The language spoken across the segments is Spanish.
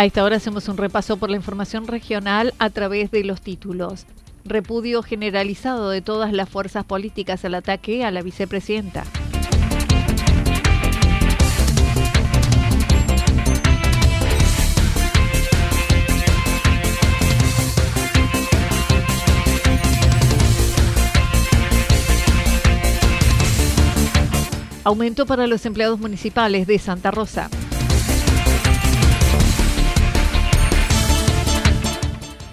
A esta hora hacemos un repaso por la información regional a través de los títulos. Repudio generalizado de todas las fuerzas políticas al ataque a la vicepresidenta. Aumento para los empleados municipales de Santa Rosa.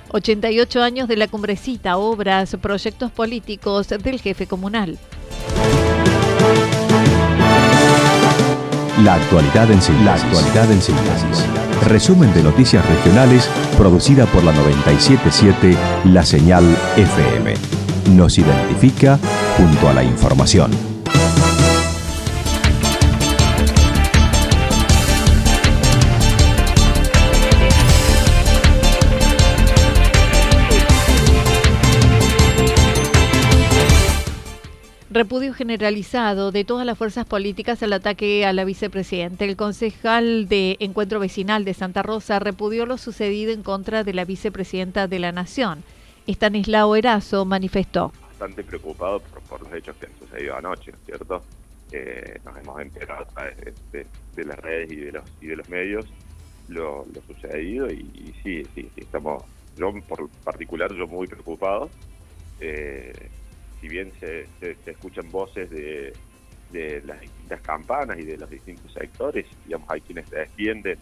88 años de la cumbrecita, obras, proyectos políticos del jefe comunal. La actualidad en síntesis. Resumen de noticias regionales producida por la 977 La Señal FM. Nos identifica junto a la información. Repudio generalizado de todas las fuerzas políticas al ataque a la vicepresidenta. El concejal de Encuentro Vecinal de Santa Rosa repudió lo sucedido en contra de la vicepresidenta de la Nación. Estanislao Erazo manifestó. Bastante preocupado por, los hechos que han sucedido anoche, ¿no es cierto? Eh, nos hemos enterado a través de, las redes y de los, y de los medios lo, sucedido y, sí, sí, sí, estamos, yo por particular, yo muy preocupado. Eh, si bien se, escuchan voces de, las distintas campanas y de los distintos sectores, digamos, hay quienes defienden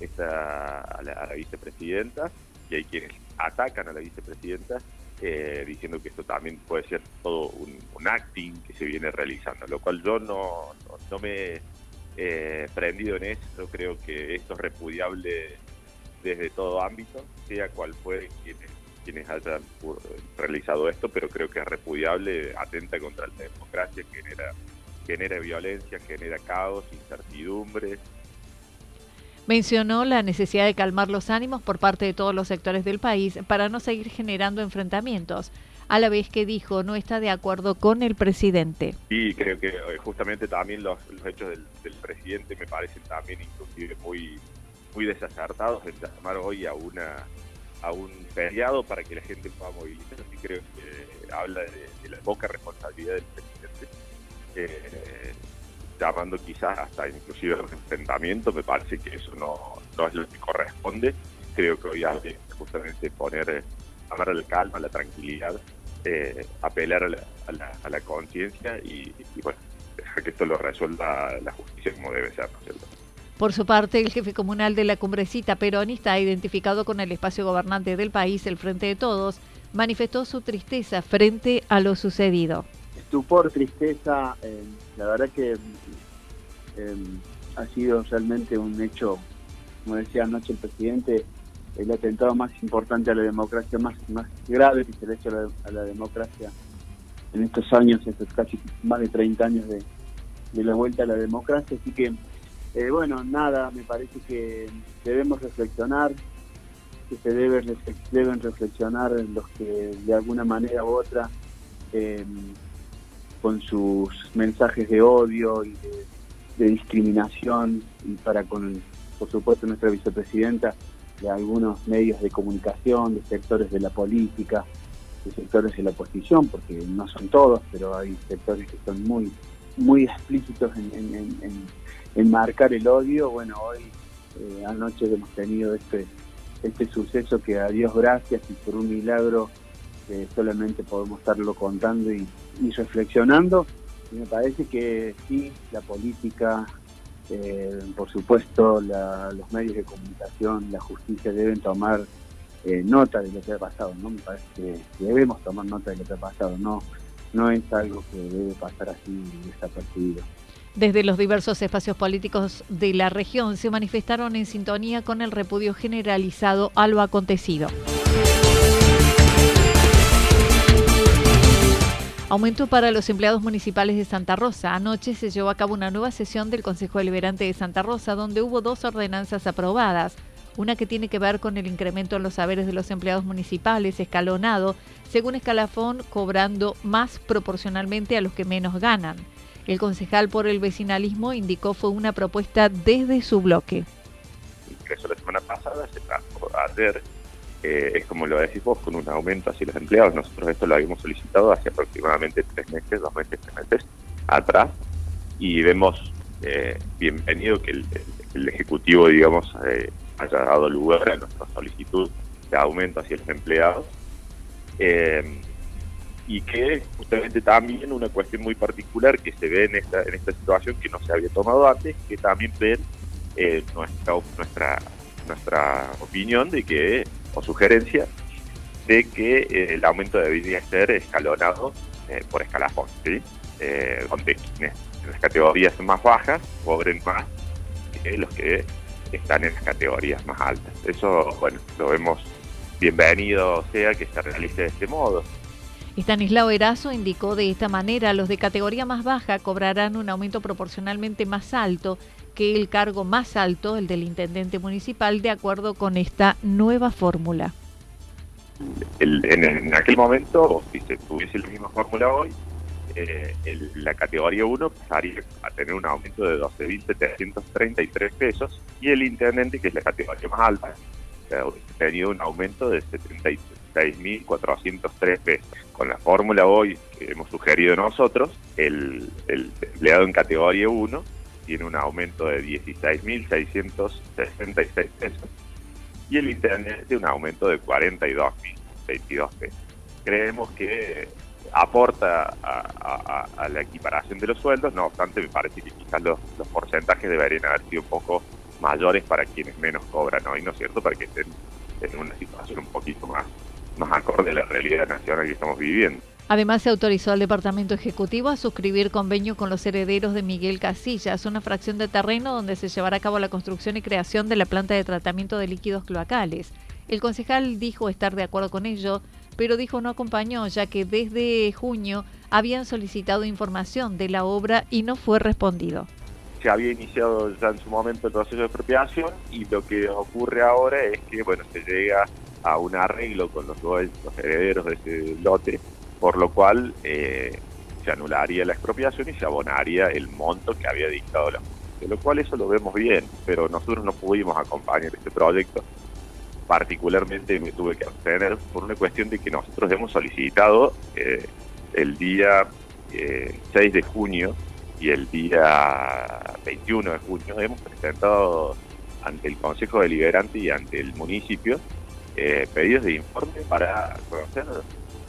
esta, a, la, vicepresidenta y hay quienes atacan a la vicepresidenta eh, diciendo que esto también puede ser todo un, acting que se viene realizando, lo cual yo no, no, me he eh, prendido en eso, creo que esto es repudiable desde todo ámbito, sea cual fuere quien quienes hayan realizado esto, pero creo que es repudiable, atenta contra la democracia, genera, genera violencia, genera caos, incertidumbre. Mencionó la necesidad de calmar los ánimos por parte de todos los sectores del país para no seguir generando enfrentamientos, a la vez que dijo no está de acuerdo con el presidente. Y creo que eh, justamente también los, hechos del, del, presidente me parecen también inclusive muy, muy desacertados en llamar hoy a una a un feriado para que la gente pueda movilizarse. Y creo que habla de, la poca responsabilidad del presidente, eh, llamando quizás hasta inclusive a un enfrentamiento. Me parece que eso no, no es lo que corresponde. Creo que hoy hay que justamente poner, amar a la calma, a la tranquilidad, eh, apelar a la, a la, conciencia y, bueno, dejar que esto lo resuelva la justicia como debe ser, ¿no es cierto? Por su parte, el jefe comunal de la cumbrecita peronista, identificado con el espacio gobernante del país, el Frente de Todos, manifestó su tristeza frente a lo sucedido. Estupor, tristeza, eh, la verdad que eh, ha sido realmente un hecho, como decía anoche el presidente, el atentado más importante a la democracia, más, grave que se le ha hecho a la, democracia en estos años, estos casi más de 30 años de, de la vuelta a la democracia, así que eh, bueno, nada, me parece que debemos reflexionar, que se debe, deben reflexionar los que de alguna manera u otra eh, con sus mensajes de odio y de, discriminación y para con, por supuesto, nuestra vicepresidenta, de algunos medios de comunicación, de sectores de la política, de sectores de la oposición, porque no son todos, pero hay sectores que son muy muy explícitos en, marcar el odio. Bueno, hoy eh, anoche hemos tenido este este suceso que a Dios gracias y por un milagro solamente podemos estarlo contando y, reflexionando. Y me parece que sí, la política, eh, por supuesto, los medios de comunicación, la justicia deben tomar eh, nota de lo que ha pasado, ¿no? Me parece que debemos tomar nota de lo que ha pasado, no, no es algo que debe pasar así desapercibido. Desde los diversos espacios políticos de la región se manifestaron en sintonía con el repudio generalizado a lo acontecido. Aumento para los empleados municipales de Santa Rosa. Anoche se llevó a cabo una nueva sesión del Consejo Deliberante de Santa Rosa donde hubo dos ordenanzas aprobadas. Una que tiene que ver con el incremento en los saberes de los empleados municipales, escalonado, según escalafón, cobrando más proporcionalmente a los que menos ganan. El concejal por el vecinalismo indicó fue una propuesta desde su bloque. Eso la semana pasada, se ayer, eh, es como lo decís vos, con un aumento hacia los empleados. Nosotros esto lo habíamos solicitado hace aproximadamente tres meses, dos meses, tres meses atrás, y vemos eh, bienvenido que el, Ejecutivo, digamos, eh, haya dado lugar a nuestra solicitud de aumento hacia los empleados. Eh, y que justamente también una cuestión muy particular que se ve en esta, en esta situación que no se había tomado antes, que también ven eh, nuestra, nuestra, nuestra opinión de que, o sugerencia, de que eh, el aumento debería ser escalonado eh, por escalafón, ¿sí? donde quienes en las categorías más bajas cobren más que los que están en las categorías más altas. Eso, bueno, lo vemos bienvenido sea que se realice de este modo. Estanislao Erazo indicó de esta manera, los de categoría más baja cobrarán un aumento proporcionalmente más alto que el cargo más alto, el del intendente municipal, de acuerdo con esta nueva fórmula. en, aquel momento, si se tuviese la misma fórmula hoy, eh, la categoría 1 pasaría a tener un aumento de 12.733 pesos y el intendente, que es la categoría más alta, tenido un aumento de 76.403 pesos. Con la fórmula hoy que hemos sugerido nosotros, el, empleado en categoría 1 tiene un aumento de 16.666 pesos y el intendente un aumento de 42.022 pesos. Creemos que aporta a, la equiparación de los sueldos, no obstante me parece que quizás los, porcentajes deberían haber sido un poco mayores para quienes menos cobran hoy, ¿no es cierto? Para que estén en una situación un poquito más, más acorde a la realidad nacional que estamos viviendo. Además, se autorizó al Departamento Ejecutivo a suscribir convenio con los herederos de Miguel Casillas, una fracción de terreno donde se llevará a cabo la construcción y creación de la planta de tratamiento de líquidos cloacales. El concejal dijo estar de acuerdo con ello, pero dijo no acompañó, ya que desde junio habían solicitado información de la obra y no fue respondido se había iniciado ya en su momento el proceso de expropiación y lo que ocurre ahora es que bueno se llega a un arreglo con los, herederos de ese lote, por lo cual eh, se anularía la expropiación y se abonaría el monto que había dictado la de lo cual eso lo vemos bien, pero nosotros no pudimos acompañar este proyecto. Particularmente me tuve que abstener por una cuestión de que nosotros hemos solicitado eh, el día 6 eh, de junio y el día 21 de junio hemos presentado ante el Consejo Deliberante y ante el municipio eh, pedidos de informe para conocer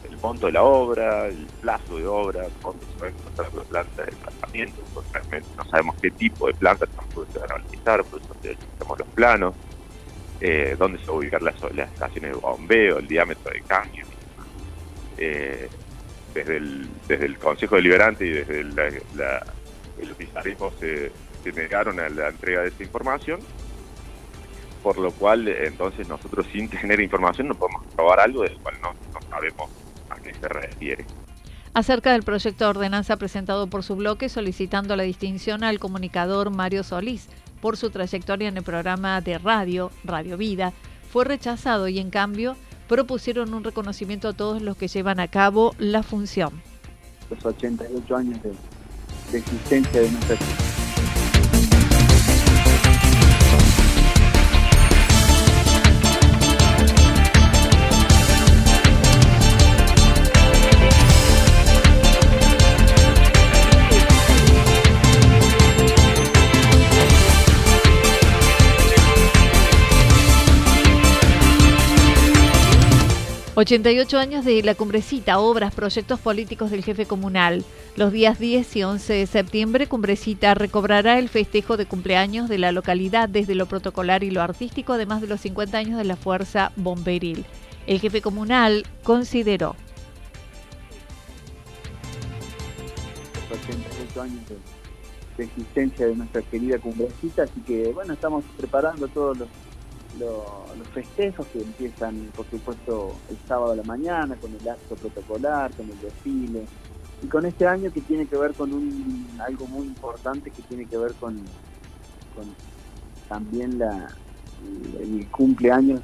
el monto de la obra, el plazo de obra, cuándo se va a encontrar la planta de tratamiento, realmente no sabemos qué tipo de planta tampoco se van a realizar, por eso necesitamos los planos, eh, dónde se va a ubicar las, estaciones de bombeo, el diámetro de cambio. Eh, desde el, desde el Consejo Deliberante y desde la los oficialismos se, negaron a la entrega de esa información, por lo cual entonces nosotros sin tener información no podemos probar algo del cual no, sabemos a qué se refiere. Acerca del proyecto de ordenanza presentado por su bloque solicitando la distinción al comunicador Mario Solís por su trayectoria en el programa de radio, Radio Vida, fue rechazado y en cambio propusieron un reconocimiento a todos los que llevan a cabo la función. los 88 años de, existencia de nuestra 88 años de la cumbrecita, obras, proyectos políticos del jefe comunal. Los días 10 y 11 de septiembre, Cumbrecita recobrará el festejo de cumpleaños de la localidad desde lo protocolar y lo artístico, además de los 50 años de la Fuerza Bomberil. El jefe comunal consideró. 88 años de, existencia de nuestra querida Cumbrecita, así que bueno, estamos preparando todos los los festejos que empiezan, por supuesto, el sábado a la mañana, con el acto protocolar, con el desfile, y con este año que tiene que ver con un, algo muy importante que tiene que ver con, con también la, el cumpleaños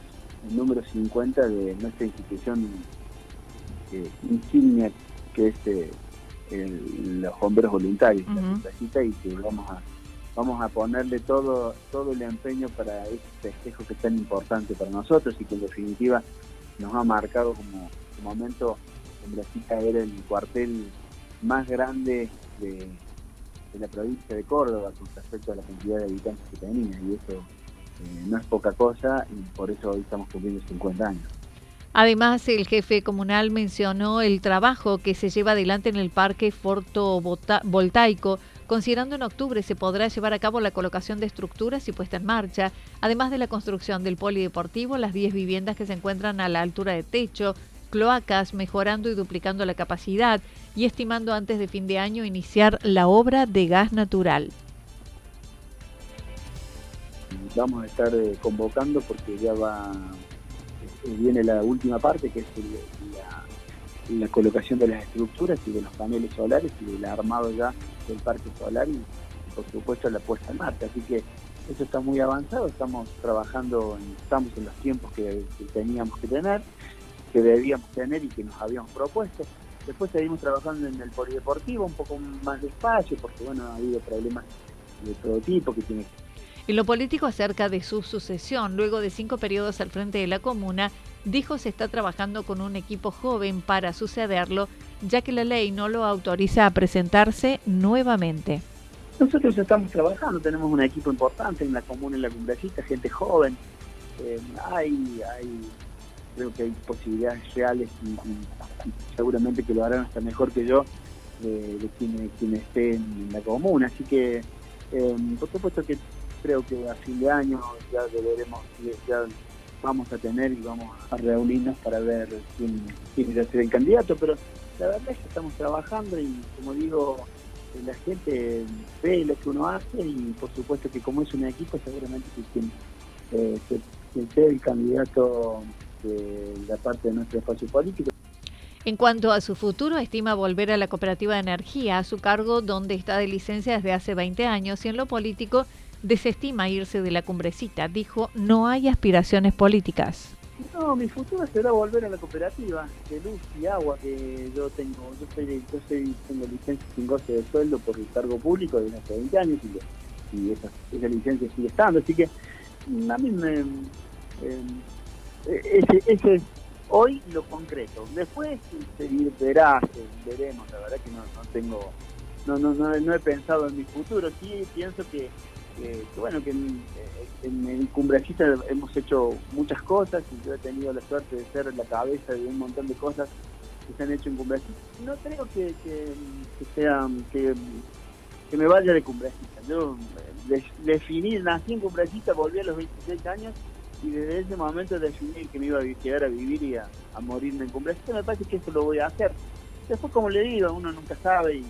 el número 50 de nuestra institución eh, insignia, que es eh, los bomberos voluntarios, y que vamos a vamos a ponerle todo todo el empeño para este festejo que es tan importante para nosotros y que en definitiva nos ha marcado como, momento en Brasil era el cuartel más grande de, la provincia de Córdoba con respecto a la cantidad de habitantes que tenía y eso eh, no es poca cosa y por eso hoy estamos cumpliendo 50 años. Además, el jefe comunal mencionó el trabajo que se lleva adelante en el parque fotovoltaico considerando en octubre se podrá llevar a cabo la colocación de estructuras y puesta en marcha, además de la construcción del polideportivo, las 10 viviendas que se encuentran a la altura de techo, cloacas, mejorando y duplicando la capacidad y estimando antes de fin de año iniciar la obra de gas natural. Vamos a estar eh, convocando porque ya va, eh, viene la última parte que es la, la colocación de las estructuras y de los paneles solares y el armado ya del parque solar y, por supuesto la puesta en marcha. Así que eso está muy avanzado, estamos trabajando, estamos en los tiempos que, teníamos que tener, que debíamos tener y que nos habíamos propuesto. Después seguimos trabajando en el polideportivo un poco más despacio porque bueno, ha habido problemas de todo tipo que tiene en lo político acerca de su sucesión, luego de cinco periodos al frente de la comuna, dijo se está trabajando con un equipo joven para sucederlo ya que la ley no lo autoriza a presentarse nuevamente. Nosotros estamos trabajando, tenemos un equipo importante en la comuna, en la cumbrecita, gente joven. Eh, hay, hay, creo que hay posibilidades reales y, seguramente que lo harán hasta mejor que yo de, quien, quien, esté en la comuna. Así que, eh, por supuesto que creo que a fin de año ya deberemos, ya vamos a tener y vamos a reunirnos para ver quién, quién va a ser el candidato, pero la verdad es que estamos trabajando y como digo, la gente ve lo que uno hace y por supuesto que como es un equipo seguramente que quien, eh, sea el candidato de la parte de nuestro espacio político. En cuanto a su futuro, estima volver a la cooperativa de energía a su cargo donde está de licencia desde hace 20 años y en lo político desestima irse de la cumbrecita. Dijo, no hay aspiraciones políticas. No, mi futuro será volver a la cooperativa de luz y agua que yo tengo. Yo, soy, yo tengo licencia sin goce de sueldo por el cargo público de hace 20 años y, esa, licencia sigue estando. Así que a mí me... Eh, ese, es hoy lo concreto. Después se verá, veremos. La verdad que no, no tengo... No, no, no, no he pensado en mi futuro. Sí pienso que que, bueno, que en, en, Cumbrecita hemos hecho muchas cosas y yo he tenido la suerte de ser la cabeza de un montón de cosas que se han hecho en Cumbrecita. No creo que, que, sea, que, me vaya de Cumbrecita. Yo eh, definí, nací en Cumbrecita, volví a los 26 años y desde ese momento definí que me iba a llegar a vivir y a, morirme en Cumbrecita. Me parece que eso lo voy a hacer. Después, como le digo, uno nunca sabe y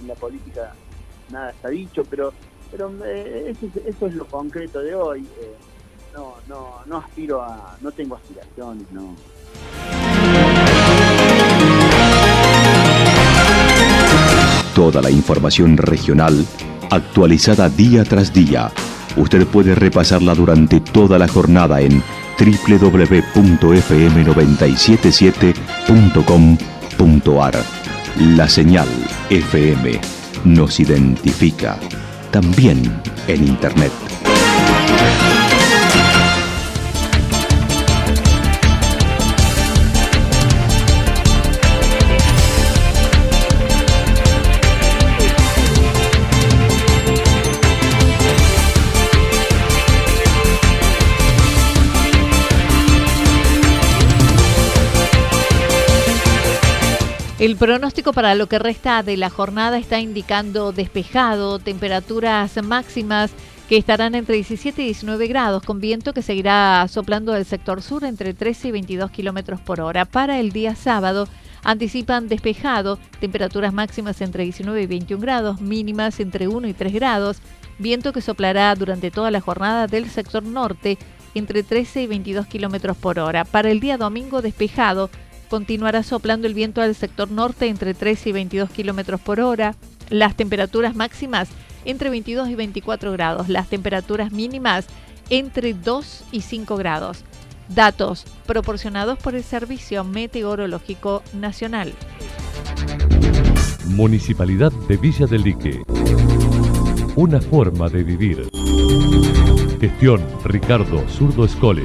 en la política nada está dicho, pero pero eh, eso, es lo concreto de hoy. Eh, no, no, no aspiro a, no tengo aspiraciones, no. Toda la información regional actualizada día tras día. Usted puede repasarla durante toda la jornada en www.fm977.com.ar. La señal FM nos identifica también en Internet. El pronóstico para lo que resta de la jornada está indicando despejado, temperaturas máximas que estarán entre 17 y 19 grados, con viento que seguirá soplando del sector sur entre 13 y 22 kilómetros por hora. Para el día sábado, anticipan despejado, temperaturas máximas entre 19 y 21 grados, mínimas entre 1 y 3 grados, viento que soplará durante toda la jornada del sector norte entre 13 y 22 kilómetros por hora. Para el día domingo, despejado, continuará soplando el viento al sector norte entre 13 y 22 kilómetros por hora. Las temperaturas máximas entre 22 y 24 grados. Las temperaturas mínimas entre 2 y 5 grados. Datos proporcionados por el Servicio Meteorológico Nacional. Municipalidad de Villa del Lique. Una forma de vivir. Gestión Ricardo Zurdo Escole.